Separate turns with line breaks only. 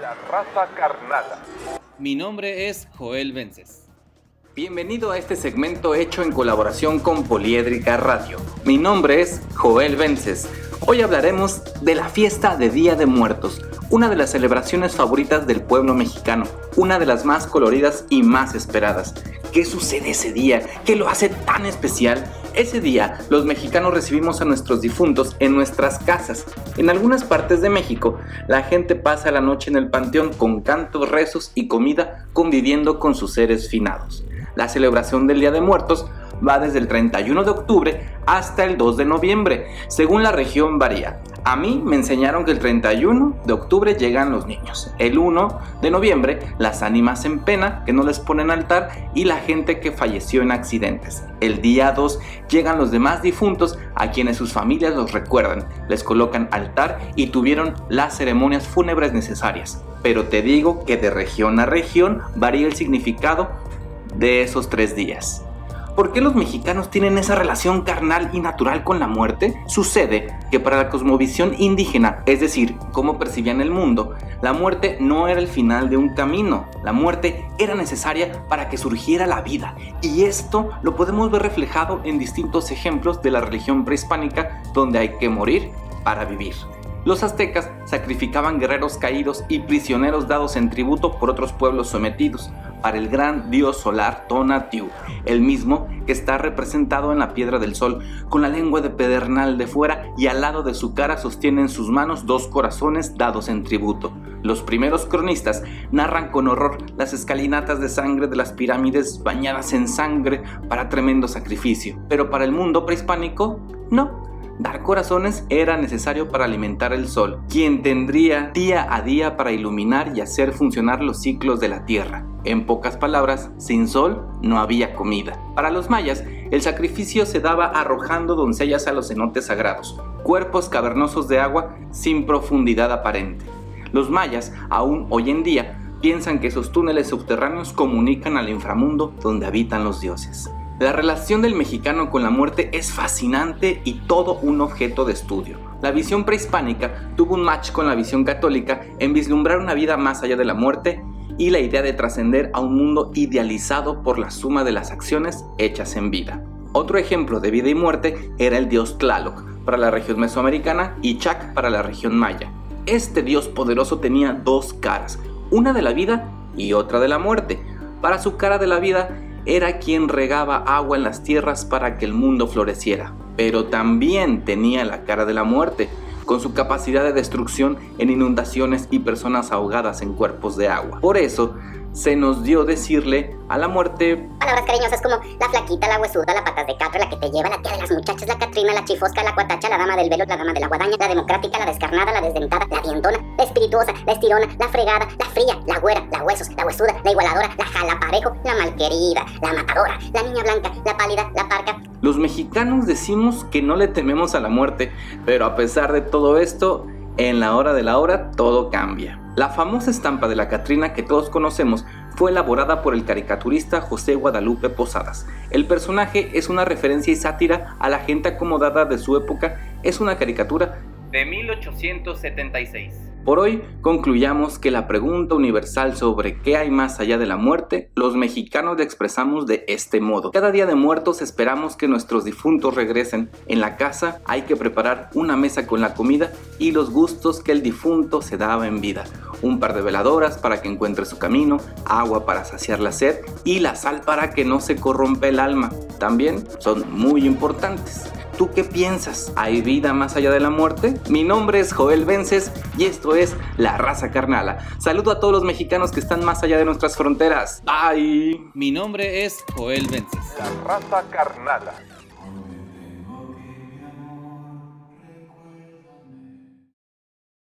La raza carnada.
Mi nombre es Joel Vences.
Bienvenido a este segmento hecho en colaboración con Poliédrica Radio. Mi nombre es Joel Vences. Hoy hablaremos de la fiesta de Día de Muertos, una de las celebraciones favoritas del pueblo mexicano, una de las más coloridas y más esperadas. ¿Qué sucede ese día? ¿Qué lo hace tan especial? Ese día, los mexicanos recibimos a nuestros difuntos en nuestras casas. En algunas partes de México, la gente pasa la noche en el panteón con cantos, rezos y comida, conviviendo con sus seres finados. La celebración del Día de Muertos va desde el 31 de octubre hasta el 2 de noviembre, según la región varía. A mí me enseñaron que el 31 de octubre llegan los niños, el 1 de noviembre las ánimas en pena que no les ponen altar y la gente que falleció en accidentes. El día 2 llegan los demás difuntos a quienes sus familias los recuerdan, les colocan altar y tuvieron las ceremonias fúnebres necesarias. Pero te digo que de región a región varía el significado de esos tres días. ¿Por qué los mexicanos tienen esa relación carnal y natural con la muerte? Sucede que para la cosmovisión indígena, es decir, cómo percibían el mundo, la muerte no era el final de un camino, la muerte era necesaria para que surgiera la vida. Y esto lo podemos ver reflejado en distintos ejemplos de la religión prehispánica donde hay que morir para vivir. Los aztecas sacrificaban guerreros caídos y prisioneros dados en tributo por otros pueblos sometidos para el gran dios solar Tonatiuh, el mismo que está representado en la piedra del sol, con la lengua de pedernal de fuera y al lado de su cara sostiene en sus manos dos corazones dados en tributo. Los primeros cronistas narran con horror las escalinatas de sangre de las pirámides bañadas en sangre para tremendo sacrificio, pero para el mundo prehispánico, no. Dar corazones era necesario para alimentar el sol, quien tendría día a día para iluminar y hacer funcionar los ciclos de la tierra. En pocas palabras, sin sol no había comida. Para los mayas, el sacrificio se daba arrojando doncellas a los cenotes sagrados, cuerpos cavernosos de agua sin profundidad aparente. Los mayas, aún hoy en día, piensan que esos túneles subterráneos comunican al inframundo donde habitan los dioses. La relación del mexicano con la muerte es fascinante y todo un objeto de estudio. La visión prehispánica tuvo un match con la visión católica en vislumbrar una vida más allá de la muerte y la idea de trascender a un mundo idealizado por la suma de las acciones hechas en vida. Otro ejemplo de vida y muerte era el dios Tlaloc para la región mesoamericana y Chac para la región maya. Este dios poderoso tenía dos caras, una de la vida y otra de la muerte. Para su cara de la vida era quien regaba agua en las tierras para que el mundo floreciera, pero también tenía la cara de la muerte, con su capacidad de destrucción en inundaciones y personas ahogadas en cuerpos de agua. Por eso, se nos dio decirle a la muerte
palabras cariñosas como la flaquita, la huesuda, la patas de capra, la que te lleva, la tía de las muchachas, la catrina, la chifosca, la cuatacha, la dama del velo, la dama de la guadaña, la democrática, la descarnada, la desdentada, la dientona, la espirituosa, la estirona, la fregada, la fría, la güera, la huesos, la huesuda, la igualadora, la jalaparejo, la malquerida, la matadora, la niña blanca, la pálida, la parca.
Los mexicanos decimos que no le tememos a la muerte, pero a pesar de todo esto, en la hora de la hora todo cambia. La famosa estampa de la Catrina que todos conocemos fue elaborada por el caricaturista José Guadalupe Posadas. El personaje es una referencia y sátira a la gente acomodada de su época, es una caricatura de 1876. Por hoy concluyamos que la pregunta universal sobre qué hay más allá de la muerte, los mexicanos la expresamos de este modo. Cada día de muertos esperamos que nuestros difuntos regresen. En la casa hay que preparar una mesa con la comida y los gustos que el difunto se daba en vida. Un par de veladoras para que encuentre su camino, agua para saciar la sed y la sal para que no se corrompa el alma. También son muy importantes. ¿Tú qué piensas? ¿Hay vida más allá de la muerte? Mi nombre es Joel Vences y esto es La Raza Carnala. Saludo a todos los mexicanos que están más allá de nuestras fronteras. Bye.
Mi nombre es Joel Vences.
La raza carnala.